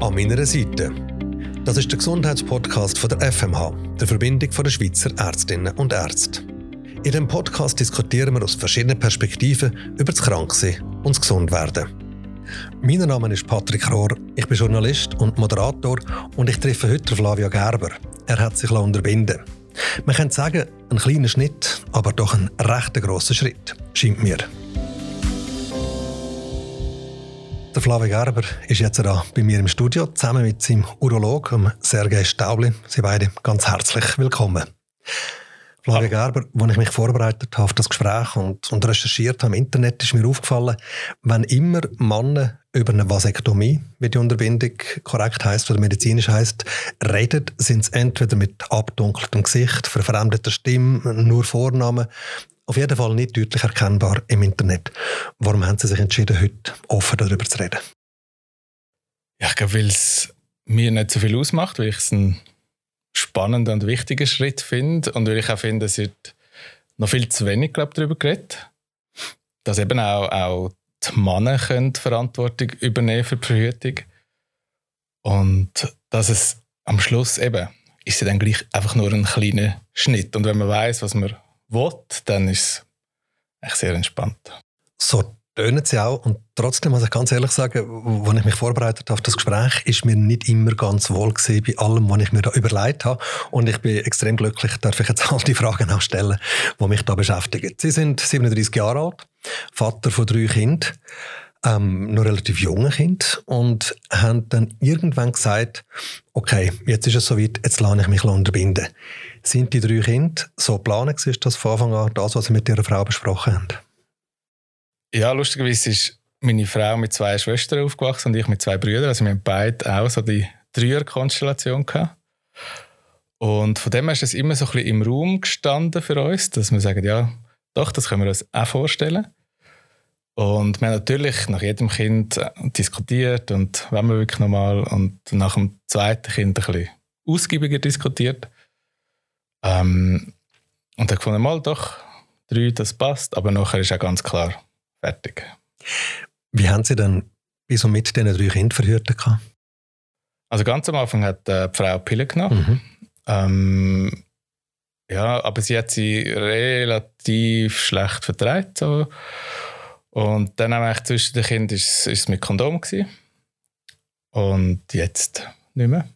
An meiner Seite. Das ist der Gesundheitspodcast von der FMH, der Verbindung der Schweizer Ärztinnen und Ärzte. In diesem Podcast diskutieren wir aus verschiedenen Perspektiven über das Kranksein und das Gesundwerden. Mein Name ist Patrick Rohr, ich bin Journalist und Moderator und ich treffe heute Flavio Gerber. Er hat sich unterbinden Man könnte sagen, ein kleiner Schnitt, aber doch ein recht grosser Schritt, scheint mir. Der Flavio Gerber ist jetzt da bei mir im Studio, zusammen mit seinem Urolog, Sergei Staubli. Sie beide ganz herzlich willkommen. Flavio Gerber, als ich mich vorbereitet habe auf das Gespräch und, und recherchiert habe im Internet, ist mir aufgefallen, wenn immer Männer über eine Vasektomie, wie die Unterbindung korrekt heißt oder medizinisch heißt, reden, sind es entweder mit abdunkeltem Gesicht, verfremdeter Stimme, nur Vornamen auf jeden Fall nicht deutlich erkennbar im Internet. Warum haben Sie sich entschieden, heute offen darüber zu reden? Ja, ich glaube, weil es mir nicht so viel ausmacht, weil ich es einen spannenden und wichtigen Schritt finde und weil ich auch finde, es wird noch viel zu wenig glaub, darüber geredet. Dass eben auch, auch die Männer können Verantwortung übernehmen für die Verhütung. Und dass es am Schluss eben ist ja dann gleich einfach nur ein kleiner Schnitt. Und wenn man weiß, was man will, dann ist es sehr entspannt. So tönen sie auch. Und trotzdem muss ich ganz ehrlich sagen, als ich mich vorbereitet habe auf das Gespräch, ist mir nicht immer ganz wohl gewesen bei allem, was ich mir da überlegt habe. Und ich bin extrem glücklich, darf ich jetzt all die Fragen auch stellen, die mich da beschäftigen. Sie sind 37 Jahre alt, Vater von drei Kindern, ähm, noch relativ junge Kind und haben dann irgendwann gesagt, okay, jetzt ist es soweit, jetzt lasse ich mich unterbinden. Sind die drei Kinder so geplant, ist das von Anfang an das, was Sie mit Ihrer Frau besprochen haben? Ja, lustigerweise ist meine Frau mit zwei Schwestern aufgewachsen und ich mit zwei Brüdern. Also wir haben beide auch so die Dreier-Konstellation gehabt. Und von dem her ist es immer so ein bisschen im Raum gestanden für uns, dass wir sagen, ja, doch, das können wir uns auch vorstellen. Und wir haben natürlich nach jedem Kind diskutiert und wenn wir wirklich nochmal und nach dem zweiten Kind ein bisschen ausgiebiger diskutiert. Ähm, und dann gefunden, mal doch, drei, das passt, aber nachher ist auch ganz klar fertig. Wie haben Sie denn bis und mit diesen drei Kindern verhütet? Also ganz am Anfang hat äh, die Frau Pille genommen. Mhm. Ähm, ja, aber sie hat sie relativ schlecht vertreibt. So. Und dann haben wir zwischen den Kindern ist, ist es mit Kondom gewesen. Und jetzt nicht mehr.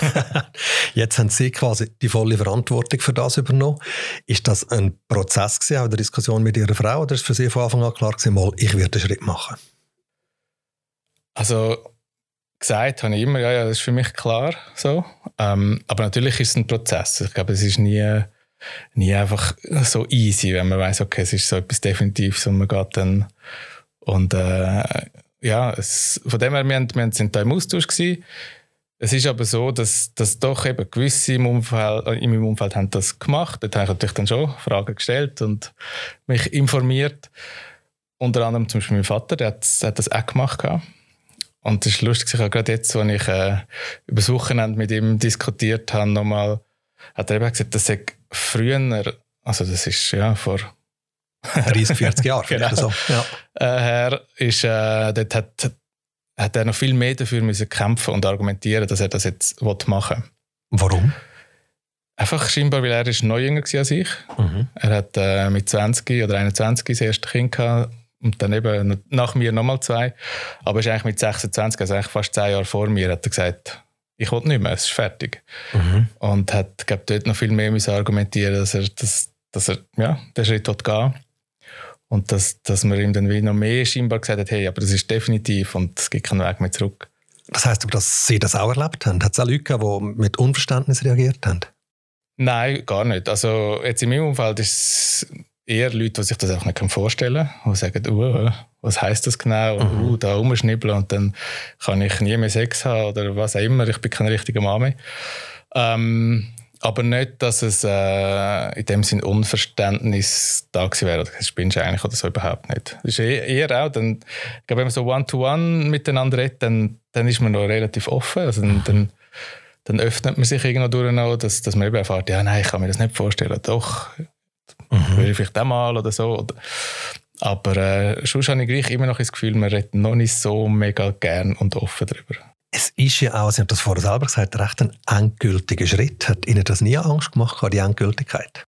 Jetzt haben Sie quasi die volle Verantwortung für das übernommen. Ist das ein Prozess gewesen, auch eine Diskussion mit Ihrer Frau, oder ist für Sie von Anfang an klar gewesen, mal, ich werde einen Schritt machen? Also gesagt habe ich immer, ja, ja, das ist für mich klar so. Ähm, aber natürlich ist es ein Prozess. Ich glaube, es ist nie, nie einfach so easy, wenn man weiß, okay, es ist so etwas Definitives und man geht dann und äh, ja, es, von dem her, wir, haben, wir sind da im Austausch gewesen es ist aber so, dass, dass doch eben gewisse im Umfeld, in meinem Umfeld haben das gemacht. Dort habe ich natürlich dann schon Fragen gestellt und mich informiert. Unter anderem zum Beispiel mein Vater, der hat, der hat das auch gemacht. Und es ist lustig, ich habe gerade jetzt, als ich äh, über das Wochenende mit ihm diskutiert habe, nochmal, hat er eben gesagt, dass er früher, also das ist ja vor 30, 40 Jahren genau, so. ja. äh, her, ist, äh, dort hat hat er noch viel mehr dafür müssen kämpfen und argumentieren, dass er das jetzt machen will. Warum? Einfach scheinbar, weil er ist noch jünger war als ich. Mhm. Er hat äh, mit 20 oder 21 das erste Kind gehabt und dann eben nach mir nochmal zwei. Aber er ist eigentlich mit 26, also eigentlich fast zehn Jahre vor mir, hat er gesagt, ich will nicht mehr, es ist fertig. Mhm. Und hat, glaube dort noch viel mehr müssen argumentieren, dass er, dass, dass er ja, den Schritt gehen will. Und dass, dass man ihm dann wie noch mehr scheinbar gesagt hat, hey, aber das ist definitiv und es gibt keinen Weg mehr zurück. Das heißt dass Sie das auch erlebt haben? Hat es auch Leute gegeben, die mit Unverständnis reagiert haben? Nein, gar nicht. Also jetzt in meinem Umfeld ist es eher Leute, die sich das auch nicht vorstellen können, die sagen, uh, was heißt das genau? Und mhm. uh, da rumschnibbeln und dann kann ich nie mehr Sex haben oder was auch immer, ich bin kein richtiger Mann mehr. Ähm, aber nicht, dass es äh, in dem Sinn Unverständnis da gewesen wäre. Das spinnst du eigentlich oder so überhaupt nicht. Das ist eher auch, dann, ich glaube, wenn man so One-to-One -one miteinander redet, dann, dann ist man noch relativ offen. Also dann, dann, dann öffnet man sich irgendwo durch, noch, dass, dass man eben erfährt, ja, nein, ich kann mir das nicht vorstellen. Doch, mhm. würde ich vielleicht auch mal oder so. Aber äh, sonst habe ich gleich immer noch das Gefühl, man redet noch nicht so mega gern und offen darüber. Es ist ja auch, Sie haben das vorher selber gesagt, recht ein endgültiger Schritt. Hat Ihnen das nie Angst gemacht, die Endgültigkeit?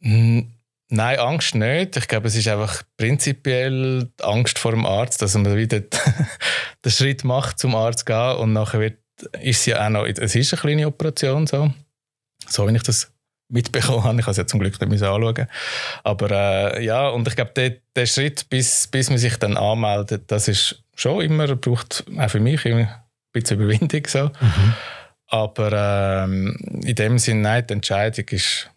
Nein, Angst nicht. Ich glaube, es ist einfach prinzipiell die Angst vor dem Arzt, dass man wieder den Schritt macht, zum Arzt zu gehen und nachher wird, ist es ja auch noch, es ist eine kleine Operation so, so wie ich das mitbekommen habe. Ich habe es ja zum Glück nicht anschauen Aber äh, ja, und ich glaube, der, der Schritt, bis, bis man sich dann anmeldet, das ist schon immer, braucht auch für mich immer ein bisschen Überwindung. So. Mhm. Aber ähm, in dem Sinne, nein, die Entscheidung ist,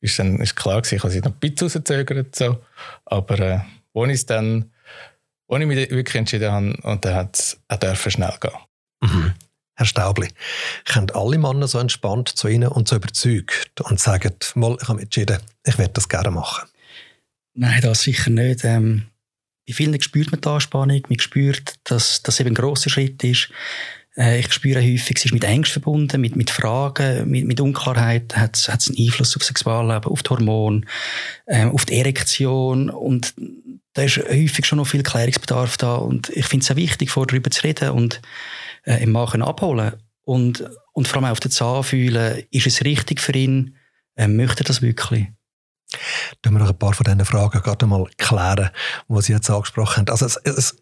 ist, dann, ist klar gewesen. Ich habe sie noch ein bisschen rausgezögert. So. Aber äh, als ich dann, als ich mich wirklich entschieden habe, und dann hat es auch schnell gehen. Mhm. Herr Staubli, können alle Männer so entspannt zu Ihnen und so überzeugt und sagen, mal, ich habe entschieden, ich werde das gerne machen? Nein, das sicher nicht. Ähm, bei vielen spürt man die Anspannung, man spürt, dass das eben ein grosser Schritt ist. Äh, ich spüre häufig, es ist mit Ängsten verbunden, mit, mit Fragen, mit, mit Unklarheit, hat es einen Einfluss auf das Sexualleben, auf die Hormone, äh, auf die Erektion. Und da ist häufig schon noch viel Klärungsbedarf da. Und ich finde es sehr wichtig, vor darüber zu reden und äh, im Machen abholen. Und, und vor allem auch auf den Zahn fühlen, ist es richtig für ihn, äh, möchte er das wirklich? Können wir noch ein paar von diesen Fragen gerade mal klären, die Sie jetzt angesprochen haben. Also es, es,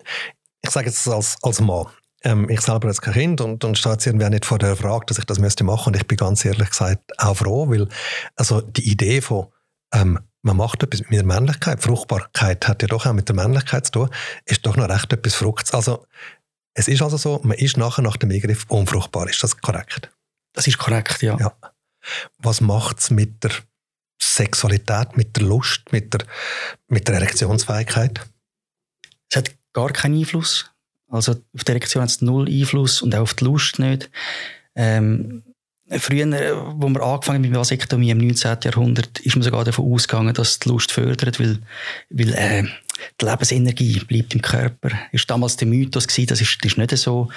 ich sage jetzt als, als Mann, ähm, ich selber habe kein Kind und, und stehe jetzt irgendwie nicht vor der Frage, dass ich das müsste machen und ich bin ganz ehrlich gesagt auch froh, weil also die Idee von ähm, man macht etwas mit der Männlichkeit, Fruchtbarkeit hat ja doch auch mit der Männlichkeit zu tun, ist doch noch recht etwas Fruchts. Also es ist also so, man ist nachher nach dem Eingriff unfruchtbar. Ist das korrekt? Das ist korrekt, ja. ja. Was macht es mit der Sexualität, mit der Lust, mit der, mit der Erektionsfähigkeit? Es hat gar keinen Einfluss. Also auf die Erektion hat es null Einfluss und auch auf die Lust nicht. Ähm, Früher, wo wir angefangen haben mit Vasektomie im 19. Jahrhundert, ist man sogar davon ausgegangen, dass die Lust fördert, weil, weil äh, die Lebensenergie bleibt im Körper. Das war damals der Mythos, gewesen, das ist, das ist nicht so.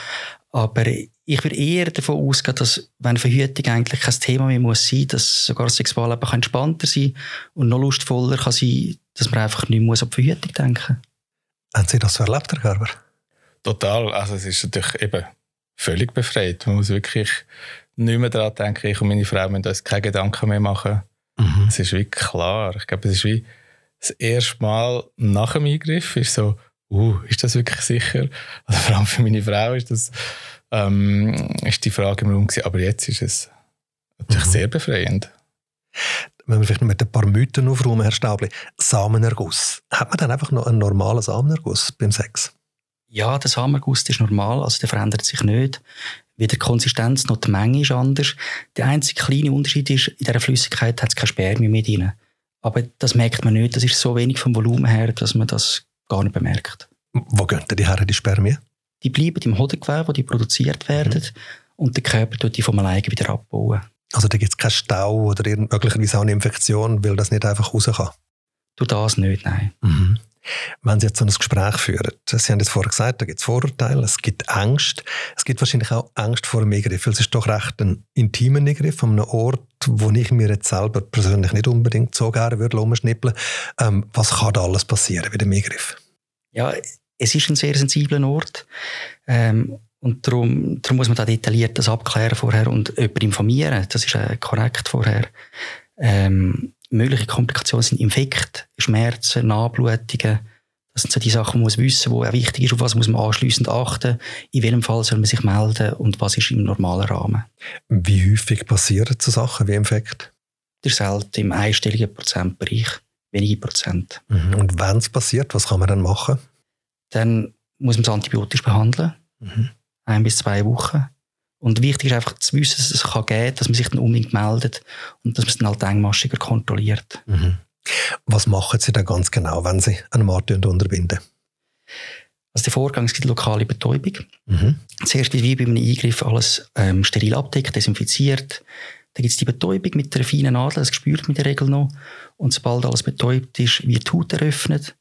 Aber ich würde eher davon ausgehen, dass, wenn Verhütung eigentlich kein Thema mehr muss sein, dass sogar das Sexualleben entspannter sein und noch lustvoller kann sein, dass man einfach nicht muss an die Verhütung denken Haben Sie das erlebt, Herr Gerber? Total. Also es ist natürlich eben völlig befreit. Man muss wirklich nicht mehr daran denken, ich und meine Frau müssen uns keine Gedanken mehr machen. Mhm. Es ist wirklich klar. Ich glaube, es ist wie das erste Mal nach dem Eingriff ist so, uh, ist das wirklich sicher? Also vor allem für meine Frau ist das ähm, ist die Frage im Raum gewesen. Aber jetzt ist es natürlich mhm. sehr befreiend. Wenn wir vielleicht mit ein paar Mythen aufräumen, Herr Staubli. Samenerguss. Hat man dann einfach noch einen normalen Samenerguss beim Sex? Ja, der Samenerguss ist normal, also der verändert sich nicht. Weder die Konsistenz noch die Menge ist anders. Der einzige kleine Unterschied ist, in dieser Flüssigkeit hat es kein Spermium mit drin. Aber das merkt man nicht. Das ist so wenig vom Volumen her, dass man das gar nicht bemerkt. Wo gehen denn die her, die Spermien? Die bleiben im Hodengewebe, wo die produziert werden. Mhm. Und der Körper tut die vom alleine wieder abbauen. Also da gibt es keinen Stau oder möglicherweise auch eine Infektion, weil das nicht einfach raus kann? Du das nicht, nein. Mhm. Wenn Sie jetzt so ein Gespräch führen, Sie haben jetzt vorher gesagt, da gibt es Vorurteile, es gibt Angst, es gibt wahrscheinlich auch Angst vor einem Eingriff, es ist doch recht ein intimer Eingriff an einem Ort, wo ich mir jetzt selber persönlich nicht unbedingt so gerne würde umschnippeln. Ähm, was kann da alles passieren bei dem Eingriff? Ja, es ist ein sehr sensibler Ort. Ähm, und darum, darum muss man da detailliert das abklären vorher und jemanden informieren. Das ist äh, korrekt vorher. Ähm, mögliche Komplikationen sind Infekt, Schmerzen, Nachblutungen. Das sind so die Sachen, die man muss wissen, wo auch wichtig ist, auf was muss man anschliessend achten, in welchem Fall soll man sich melden und was ist im normalen Rahmen. Wie häufig passieren so Sachen wie Infekt? Das ist selten im einstelligen Prozentbereich, wenige Prozent. Mhm. Und wenn es passiert, was kann man dann machen? Dann muss man es antibiotisch behandeln, mhm. ein bis zwei Wochen. Und wichtig ist einfach zu wissen, dass es kann geben dass man sich dann unbedingt meldet und dass man es dann halt engmaschiger kontrolliert. Mhm. Was machen Sie dann ganz genau, wenn Sie einen Markt unterbinden? Also der Vorgang ist die lokale Betäubung. Mhm. Zuerst wird wie bei einem Eingriff alles ähm, steril abdeckt, desinfiziert. Dann gibt es die Betäubung mit der feinen Nadel, das spürt man in der Regel noch. Und sobald alles betäubt ist, wird die Haut eröffnet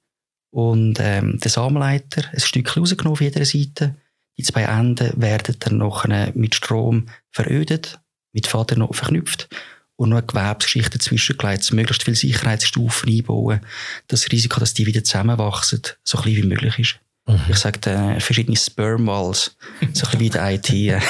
und ähm, der Samenleiter ein Stück rausgenommen auf jeder Seite die zwei Enden werden dann noch mit Strom verödet, mit Faden noch verknüpft und noch eine Gewebsschicht dazwischen gelegt, möglichst viele Sicherheitsstufen einbauen, dass das Risiko, dass die wieder zusammenwachsen, so klein wie möglich ist. Mhm. Ich sage äh, verschiedene Sperm-Walls, so ein bisschen wie die IT. Äh,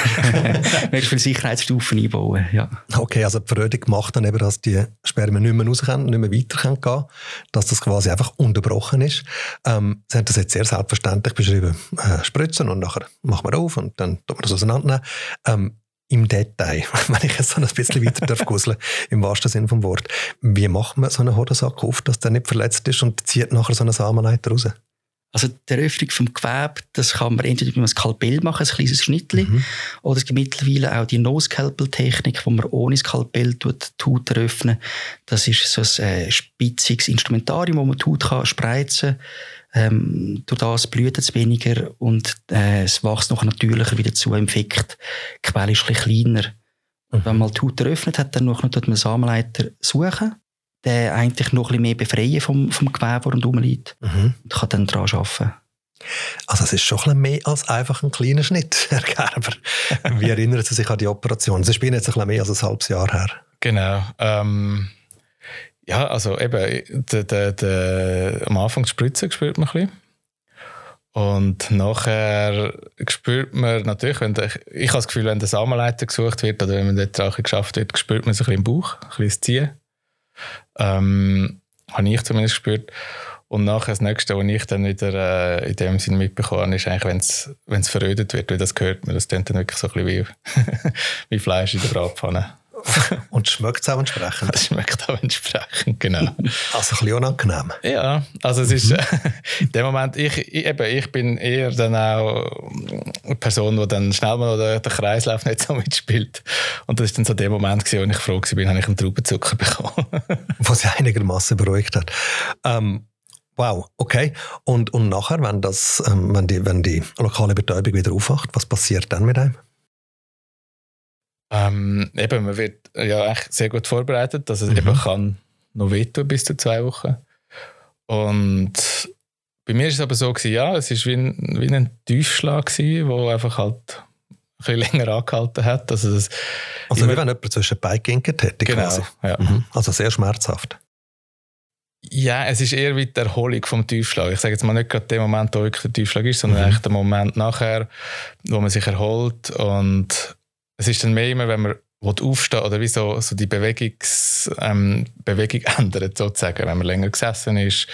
Möchtest viele Sicherheitsstufen einbauen, ja. Okay, also die Verrödung macht dann eben, dass die Spermien nicht mehr raus können, nicht mehr weiter können gehen dass das quasi einfach unterbrochen ist. Ähm, Sie haben das jetzt sehr selbstverständlich beschrieben. Äh, spritzen und nachher machen wir auf und dann tun wir das auseinandernehmen. Ähm, im Detail, wenn ich jetzt so ein bisschen weiter darf guseln, im wahrsten Sinne vom Wort. Wie macht man so einen Hodensack auf, dass der nicht verletzt ist und zieht nachher so eine Samenleiter raus? Also die Eröffnung vom Gewebe, das kann man entweder mit einem Skalpell machen, ein kleines Schnittli, mhm. oder es gibt mittlerweile auch die No-Scalpel-Technik, wo man ohne Skalpell die Haut eröffnen Das ist so ein äh, spitziges Instrumentarium, wo man die Haut kann spreizen kann. Ähm, durch das blutet es weniger und äh, es wächst noch natürlicher wieder zu. Im Effekt, die Quelle ist ein bisschen kleiner. Mhm. Wenn man die Haut eröffnet hat, dann noch einen Samenleiter suchen den eigentlich noch ein bisschen mehr befreien vom, vom Gewebe, das rundherum liegt. Mhm. Und kann dann daran arbeiten. Also es ist schon ein bisschen mehr als einfach ein kleiner Schnitt, Herr Gerber. Wie erinnern Sie sich an die Operation? Sie spielen jetzt ein bisschen mehr als ein halbes Jahr her. Genau. Ähm, ja, also eben, de, de, de, am Anfang die Spritze spürt man ein bisschen. Und nachher spürt man natürlich, wenn der, ich habe das Gefühl, wenn der Samenleiter gesucht wird oder wenn man dort Drache geschafft wird, spürt man so ein bisschen im Bauch, ein bisschen das Ziehen. Ähm, habe ich zumindest gespürt. Und nachher das Nächste, was ich dann wieder äh, in dem Sinne mitbekommen habe, ist eigentlich, wenn es verödet wird, wie das gehört man. Das klingt dann wirklich so ein bisschen wie, wie Fleisch in der Bratpfanne. Und schmeckt es auch entsprechend? Es schmeckt auch entsprechend, genau. Also ein bisschen unangenehm. Ja, also es ist mhm. in dem Moment, ich, ich, eben, ich bin eher dann auch eine Person, die dann schnell mal den, den Kreislauf nicht so mitspielt. Und das war dann so der Moment, gewesen, wo ich froh war, habe ich einen Traubenzucker bekommen. Was sie einigermaßen beruhigt hat. Ähm, Wow, okay. Und, und nachher, wenn, das, ähm, wenn, die, wenn die lokale Betäubung wieder aufwacht, was passiert dann mit einem? Ähm, eben, man wird ja echt sehr gut vorbereitet, dass es mhm. eben kann noch wehtun bis zu zwei Wochen. Und bei mir ist es aber so gewesen, ja, es ist wie ein, wie ein Tiefschlag gewesen, wo einfach halt ein bisschen länger angehalten hat. Also, das also wie wenn jemand zwischen Beinen geginkert hätte genau, quasi. Ja. Mhm. Also sehr schmerzhaft. Ja, es ist eher wie die Erholung vom Tiefschlag. Ich sage jetzt mal nicht gerade der Moment, wo wirklich der Tiefschlag ist, sondern mhm. eigentlich der Moment nachher, wo man sich erholt und es ist dann mehr immer, wenn man aufstehen oder wie so, so die Bewegungs, ähm, Bewegung ändert, sozusagen, wenn man länger gesessen ist.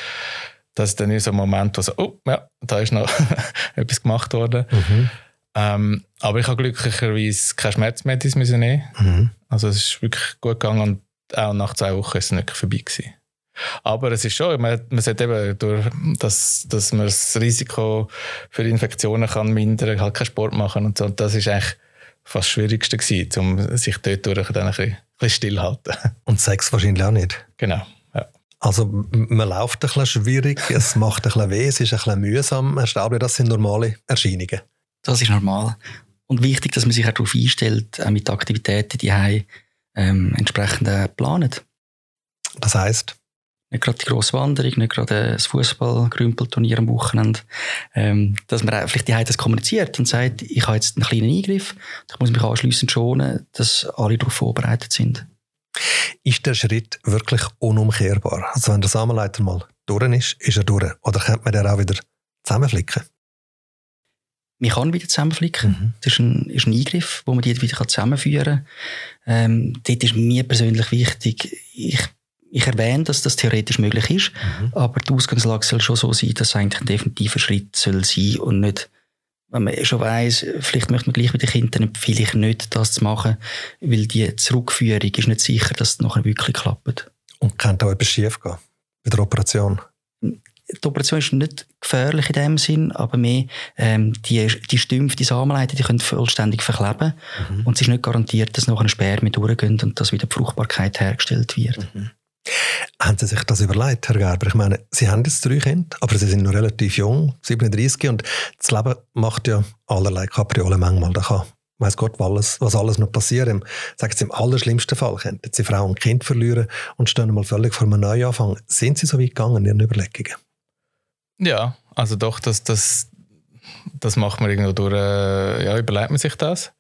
Das ist dann so ein Moment, wo so, oh, ja, da ist noch etwas gemacht worden. Mhm. Ähm, aber ich habe glücklicherweise keine Schmerzmedizin müssen nehmen. Mhm. Also es ist wirklich gut gegangen und auch nach zwei Wochen ist es nicht vorbei gewesen. Aber es ist schon, man, man sollte eben durch, dass, dass man das Risiko für Infektionen kann mindern, halt keinen Sport machen und so. Und das ist eigentlich fast das Schwierigste gewesen, um sich dort durch ein bisschen, bisschen stillhalten. Und Sex wahrscheinlich auch nicht? Genau, ja. Also man läuft ein bisschen schwierig, es macht ein bisschen weh, es ist ein bisschen mühsam. Herr Staubli, das sind normale Erscheinungen? Das ist normal. Und wichtig, dass man sich auch darauf einstellt, auch mit Aktivitäten, die ähm, entsprechend äh, planet. Das heisst? Nicht gerade die grosse Wanderung, nicht gerade das Fußball-Grümpelturnier am Wochenende, ähm, dass man vielleicht die das kommuniziert und sagt, ich habe jetzt einen kleinen Eingriff, ich muss mich anschliessend schonen, dass alle darauf vorbereitet sind. Ist der Schritt wirklich unumkehrbar? Also wenn der Samenleiter mal durch ist, ist er durch. Oder könnte man den auch wieder zusammenflicken? Man kann wieder zusammenflicken. Mhm. Das ist ein, ist ein Eingriff, wo man die wieder zusammenführen kann. Ähm, dort ist mir persönlich wichtig, ich ich erwähne, dass das theoretisch möglich ist, mhm. aber die Ausgangslage soll schon so sein, dass es eigentlich ein definitiver Schritt soll sein und nicht, wenn man schon weiss, vielleicht möchte man gleich mit den Kindern vielleicht nicht das zu machen, weil die Zurückführung ist nicht sicher, dass es nachher wirklich klappt. Und kann da etwas schief gehen bei der Operation? Die Operation ist nicht gefährlich in dem Sinn, aber mehr ähm, die, die Stümpfe, die Samenleiter, die können vollständig verkleben mhm. und es ist nicht garantiert, dass nachher ein Spermien durchgehen und dass wieder die Fruchtbarkeit hergestellt wird. Mhm. Haben Sie sich das überlegt, Herr Gerber? Ich meine, Sie haben jetzt drei Kinder, aber Sie sind noch relativ jung, 37, und das Leben macht ja allerlei Kapriolen manchmal. Da kann, weiß Gott, was alles, was alles noch passieren. Sagen Sie, im allerschlimmsten Fall könnten Sie Frau und Kind verlieren und stehen mal völlig vor einem Neuanfang. Sind Sie so weit gegangen in Ihren Überlegungen? Ja, also doch, das, das, das macht man irgendwo durch, äh, ja, überlegt man sich das.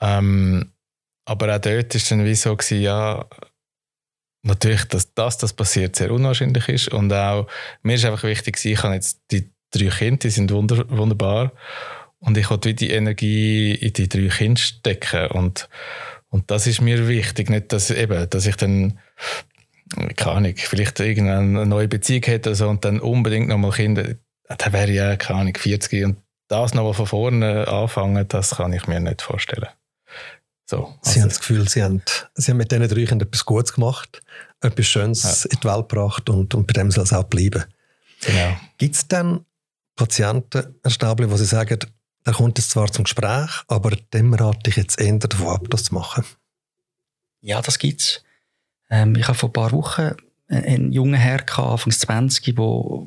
Ähm, aber auch dort war es dann wie so, gewesen, ja, natürlich, dass das, das passiert, sehr unwahrscheinlich ist. Und auch, mir ist einfach wichtig, ich habe jetzt die drei Kinder, die sind wunder, wunderbar. Und ich wollte die Energie in die drei Kinder stecken. Und, und das ist mir wichtig. Nicht, dass, eben, dass ich dann, keine Ahnung, vielleicht irgendeine neue Beziehung hätte so, und dann unbedingt nochmal Kinder. Dann wäre ja, keine Ahnung, 40 und das nochmal von vorne anfangen, das kann ich mir nicht vorstellen. So, also Sie haben das Gefühl, Sie haben, Sie haben mit diesen drei Kindern etwas Gutes gemacht, etwas Schönes ja. in die Welt gebracht und, und bei dem soll es auch bleiben. Genau. Gibt es dann Patienten, Herr Stabli, wo Sie sagen, er kommt jetzt zwar zum Gespräch, aber dem rate ich jetzt eher davon ab, das zu machen? Ja, das gibt es. Ähm, ich habe vor ein paar Wochen einen jungen Herr gehabt, Anfang 20, der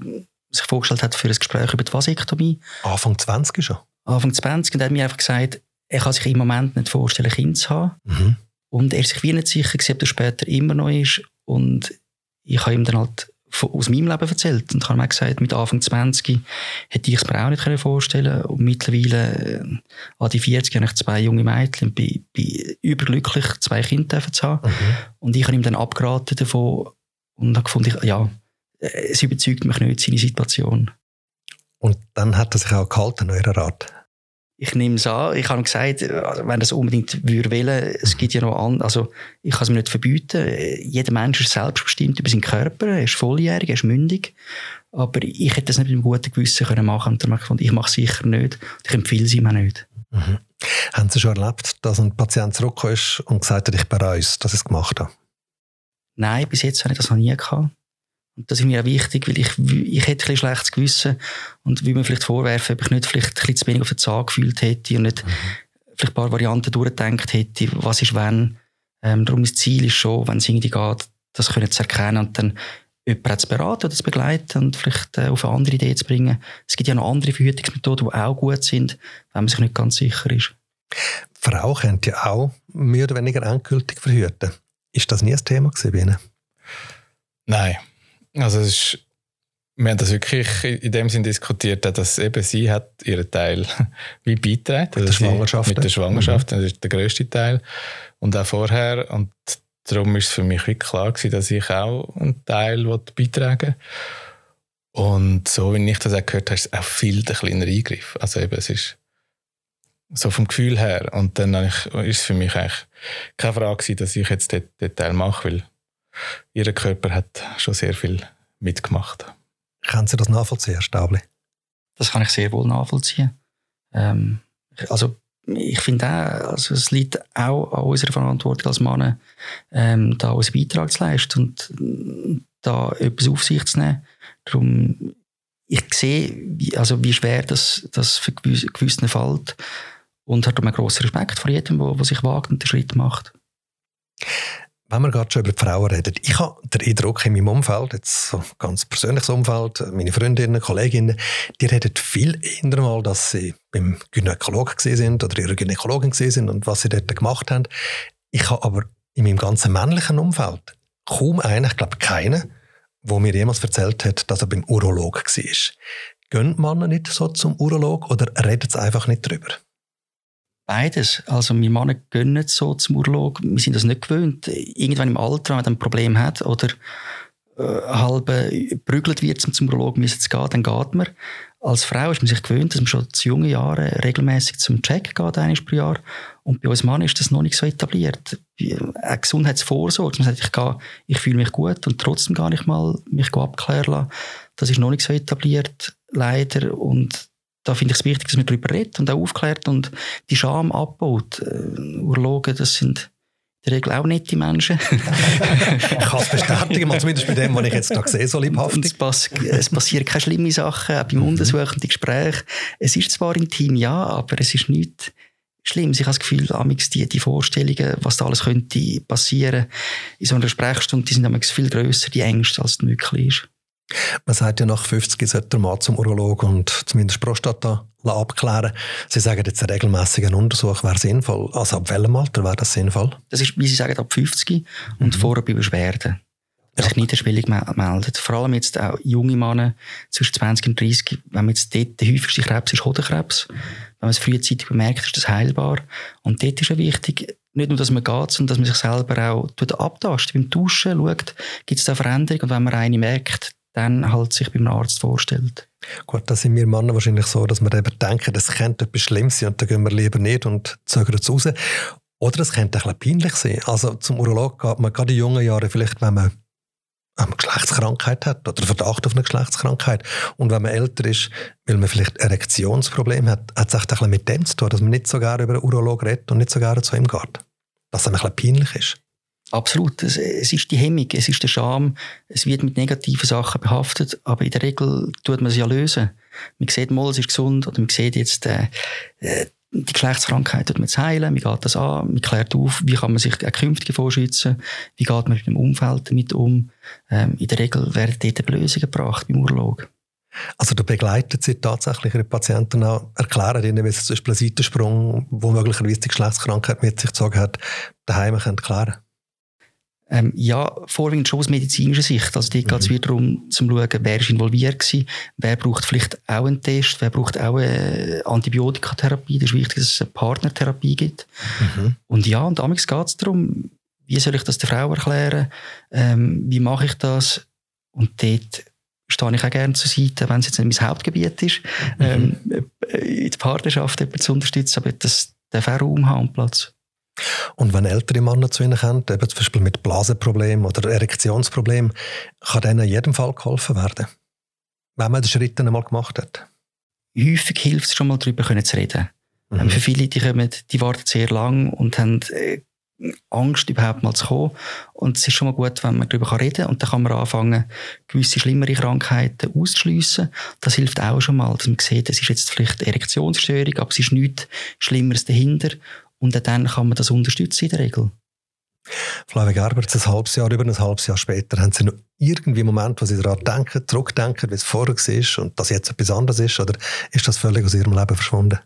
sich vorgestellt hat für ein Gespräch über die Vasektomie. Anfang 20 schon? Anfang 20 und er hat mir einfach gesagt, er kann sich im Moment nicht vorstellen, Kind zu haben. Mhm. Und er ist sich wie nicht sicher ob das später immer noch ist. Und ich habe ihm dann halt aus meinem Leben erzählt und habe ihm gesagt, mit Anfang 20 hätte ich es mir auch nicht vorstellen Und mittlerweile, äh, an die 40, habe ich zwei junge Mädchen und bin, bin überglücklich, zwei Kinder zu haben. Mhm. Und ich habe ihm dann abgeraten davon und habe gefunden, ja, es überzeugt mich nicht, seine Situation. Und dann hat er sich auch gehalten, eurer Rat? Ich nehme es an. Ich habe gesagt, wenn es unbedingt würde wollen, es gibt ja noch an, also ich kann es mir nicht verbieten. Jeder Mensch ist selbstbestimmt über seinen Körper, er ist volljährig, er ist mündig. Aber ich hätte das nicht mit einem guten Gewissen können machen und dann habe ich ich mache es sicher nicht. Ich empfehle es ihm auch nicht. Mhm. Haben Sie schon erlebt, dass ein Patient zurückgekommen ist und gesagt hat, ich bereue es, dass ich es gemacht habe? Nein, bis jetzt habe ich das noch nie gehabt. Und das ist mir auch wichtig, weil ich, ich hätte ein schlechtes Gewissen und will mir vielleicht vorwerfen, ob ich nicht vielleicht ein bisschen zu wenig auf den Zahn gefühlt hätte und nicht mhm. vielleicht ein paar Varianten durchgedacht hätte, was ist wenn. Ähm, darum das Ziel ist schon, wenn es irgendwie geht, das können zu erkennen und dann jemanden zu beraten oder zu begleiten und vielleicht äh, auf eine andere Idee zu bringen. Es gibt ja noch andere Verhütungsmethoden, die auch gut sind, wenn man sich nicht ganz sicher ist. Frau könnte ja auch mehr oder weniger endgültig verhüten. Ist das nie ein Thema gewesen bei Ihnen? Nein. Also es ist, wir haben das wirklich in dem Sinn diskutiert, dass eben sie hat ihren Teil wie beitragen. Mit der Schwangerschaft. Mit der Schwangerschaft, mhm. das ist der grösste Teil. Und auch vorher. Und darum ist es für mich wirklich klar gewesen, dass ich auch einen Teil beitragen will. Und so, wie ich das auch gehört habe, ist es auch viel der kleiner Eingriff. Also eben, es ist so vom Gefühl her. Und dann ist es für mich eigentlich keine Frage gewesen, dass ich jetzt den, den Teil mache, weil ihr Körper hat schon sehr viel mitgemacht. Können Sie das nachvollziehen, Stabli? Das kann ich sehr wohl nachvollziehen. Ähm, also ich finde auch, also es liegt auch an unserer Verantwortung als Mann, ähm, da unseren Beitrag zu leisten und da etwas auf sich zu nehmen. Darum, ich sehe, wie, also wie schwer das, das für gewissen fällt und habe einen grossen Respekt vor jedem, der sich wagt und den Schritt macht wenn wir gerade schon über die Frauen reden, ich habe den Eindruck in meinem Umfeld, jetzt so ganz persönliches Umfeld, meine Freundinnen, Kolleginnen, die reden viel eher mal, dass sie beim Gynäkologen sind oder ihrer Gynäkologin sind und was sie dort gemacht haben. Ich habe aber in meinem ganzen männlichen Umfeld kaum einen, ich glaube keinen, wo mir jemals erzählt hat, dass er beim Urolog war. Gehen Männer nicht so zum Urolog oder reden sie einfach nicht drüber? Beides. Also wir Männer nicht so zum Urlaub. Wir sind das nicht gewöhnt. Irgendwann im Alter, wenn man ein Problem hat oder äh, halb prügelt wird, um zum Urlaub müssen zu gehen, dann geht man. Als Frau ist man sich gewöhnt, dass man schon zu jungen Jahren regelmäßig zum Check geht, einmal pro Jahr. Und bei uns Männern ist das noch nicht so etabliert. Eine Gesundheitsvorsorge, man sagt, ich, gehe, ich fühle mich gut und trotzdem gar nicht mal mich abklären lassen. Das ist noch nicht so etabliert, leider. Und da finde ich es wichtig, dass man darüber redet und auch aufklärt und die Scham abbaut. Äh, Urologen, das sind in der Regel auch nette Menschen. ich kann es bestätigen, mal zumindest bei dem, was ich jetzt da sehe, so liebhaftig. Es, pass es, passieren keine schlimmen Sachen, auch beim mhm. untersuchenden Gespräch. Es ist zwar intim, ja, aber es ist nicht schlimm. Ich habe das Gefühl, die, die Vorstellungen, was da alles könnte passieren in so einer Sprechstunde, die sind viel grösser, die Ängste, als es wirklich ist. Man sagt ja, nach 50 sollte der Mann zum Urolog und zumindest Prostata abklären. Sie sagen jetzt, ein regelmäßiger Untersuch wäre sinnvoll. Also ab welchem Alter wäre das sinnvoll? Das ist, wie Sie sagen, ab 50 und mhm. vorher bei Beschwerden. Dass ja. sich niederschwellig meldet. Vor allem jetzt auch junge Männer zwischen 20 und 30, wenn man jetzt dort, der häufigste Krebs ist Hodenkrebs. Wenn man es frühzeitig bemerkt, ist das heilbar. Und dort ist ja wichtig, nicht nur, dass man geht, sondern dass man sich selber auch abtastet. Beim Duschen schaut, gibt es da Veränderungen. Und wenn man eine merkt, dann halt sich beim Arzt vorstellt. Gut, da sind wir Männer wahrscheinlich so, dass wir eben denken, das könnte etwas Schlimmes sein und dann gehen wir lieber nicht und zögern es raus. Oder es könnte ein bisschen peinlich sein. Also zum Urolog geht man gerade in jungen Jahren vielleicht, wenn man eine Geschlechtskrankheit hat oder Verdacht auf eine Geschlechtskrankheit. Und wenn man älter ist, weil man vielleicht Erektionsprobleme hat, hat es echt ein bisschen mit dem zu tun, dass man nicht so gerne über einen Urolog redet und nicht so gerne zu ihm geht. Dass es ein bisschen peinlich ist. Absolut. Es, es, ist die Hemmung, es ist der Scham. Es wird mit negativen Sachen behaftet, aber in der Regel tut man es ja lösen. Man sieht mal, es ist gesund oder man sieht jetzt äh, äh die Geschlechtskrankheit tut man heilen, wie geht das an, man klärt auf, wie kann man sich auch künftig vorschützen, wie geht man mit dem Umfeld damit um. Ähm, in der Regel werden dort Lösungen gebracht beim Urolog. Also du begleitet sie tatsächlich ihre Patienten auch, erklären ihnen, wie sie zum Beispiel einen Seitensprung, wo möglicherweise die Geschlechtskrankheit mit sich gezogen hat, daheim können klären ähm, ja, vorwiegend schon aus medizinischer Sicht. Also dort mhm. geht es wieder darum, zu schauen, wer ist involviert war, wer braucht vielleicht auch einen Test, wer braucht auch eine Antibiotikatherapie. Das ist wichtig, dass es eine Partnertherapie gibt. Mhm. Und ja, und damals geht es darum, wie soll ich das der Frau erklären, ähm, wie mache ich das? Und dort stehe ich auch gerne zur Seite, wenn es jetzt nicht mein Hauptgebiet ist, mhm. ähm, in der Partnerschaft zu unterstützen, aber das darf auch Raum haben und Platz. Und wenn ältere Männer zu ihnen kommen, eben zum Beispiel mit Blasenproblemen oder Erektionsproblemen, kann denen in jedem Fall geholfen werden, wenn man den Schritt einmal gemacht hat. Häufig hilft es schon mal darüber zu reden. Mhm. Für viele, die, kommen, die warten sehr lang und haben äh, Angst, überhaupt mal zu kommen. Und es ist schon mal gut, wenn man darüber reden kann. Und dann kann man anfangen, gewisse schlimmere Krankheiten auszuschliessen. Das hilft auch schon mal, dass man sieht, es ist jetzt vielleicht Erektionsstörung, aber es ist nichts Schlimmeres dahinter. Und dann kann man das unterstützen in der Regel. Flavia Gerber, ein halbes Jahr, über ein halbes Jahr später, haben Sie noch irgendwie einen Moment, wo Sie daran denken, zurückdenken, wie es vorher war und dass jetzt etwas anderes ist? Oder ist das völlig aus Ihrem Leben verschwunden?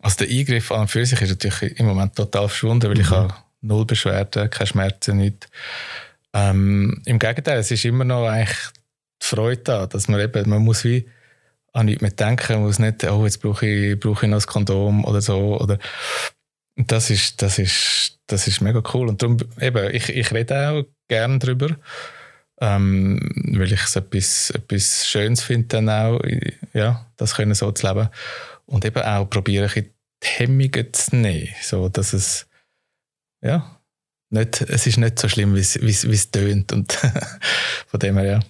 Also der Eingriff an und für sich ist natürlich im Moment total verschwunden, weil mhm. ich habe null Beschwerden, keine Schmerzen, nichts. Ähm, Im Gegenteil, es ist immer noch eigentlich die Freude da, dass man eben, man muss wie an nichts mehr denken, muss nicht, oh, jetzt brauche ich, brauche ich noch ein Kondom oder so. Oder, das ist, das ist, das ist mega cool. Und darum, eben, ich, ich rede auch gerne darüber, ähm, weil ich es etwas, etwas Schönes finde, dann auch, ja, das können so zu leben. Und eben auch probiere ich die Hemmungen zu nehmen, so dass es, ja, nicht, es ist nicht so schlimm, wie es tönt. Und von dem her, ja.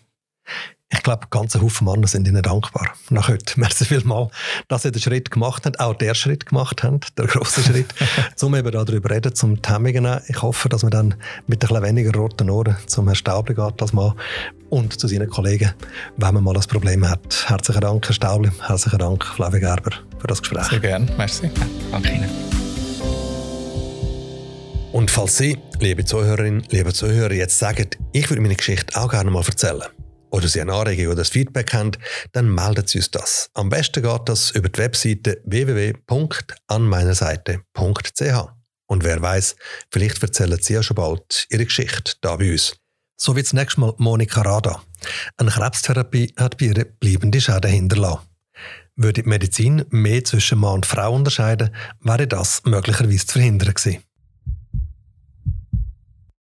Ich glaube, ganze Haufen Männer sind Ihnen dankbar. Nach heute. Merci vielmals, dass Sie den Schritt gemacht haben, auch der Schritt gemacht haben, der große Schritt, um eben darüber zu reden, zum Hemmungen. Ich hoffe, dass man dann mit ein bisschen weniger roten Ohren zum Herrn Staubli geht als Mann und zu seinen Kollegen, wenn man mal ein Problem hat. Herzlichen Dank, Herr Staubli. Herzlichen Dank, Flavia Gerber, für das Gespräch. Sehr gerne. Merci. Danke Ihnen. Und falls Sie, liebe Zuhörerinnen, liebe Zuhörer, jetzt sagen, ich würde meine Geschichte auch gerne mal erzählen, oder Sie eine Anregung oder ein Feedback haben, dann melden Sie uns das. Am besten geht das über die Webseite www.anmeinerseite.ch. Und wer weiß, vielleicht erzählen Sie ja schon bald Ihre Geschichte da bei uns. So wie zunächst mal Monika Rada. Eine Krebstherapie hat bei ihr bleibende Schäden hinterlassen. Würde die Medizin mehr zwischen Mann und Frau unterscheiden, wäre das möglicherweise zu verhindern gewesen.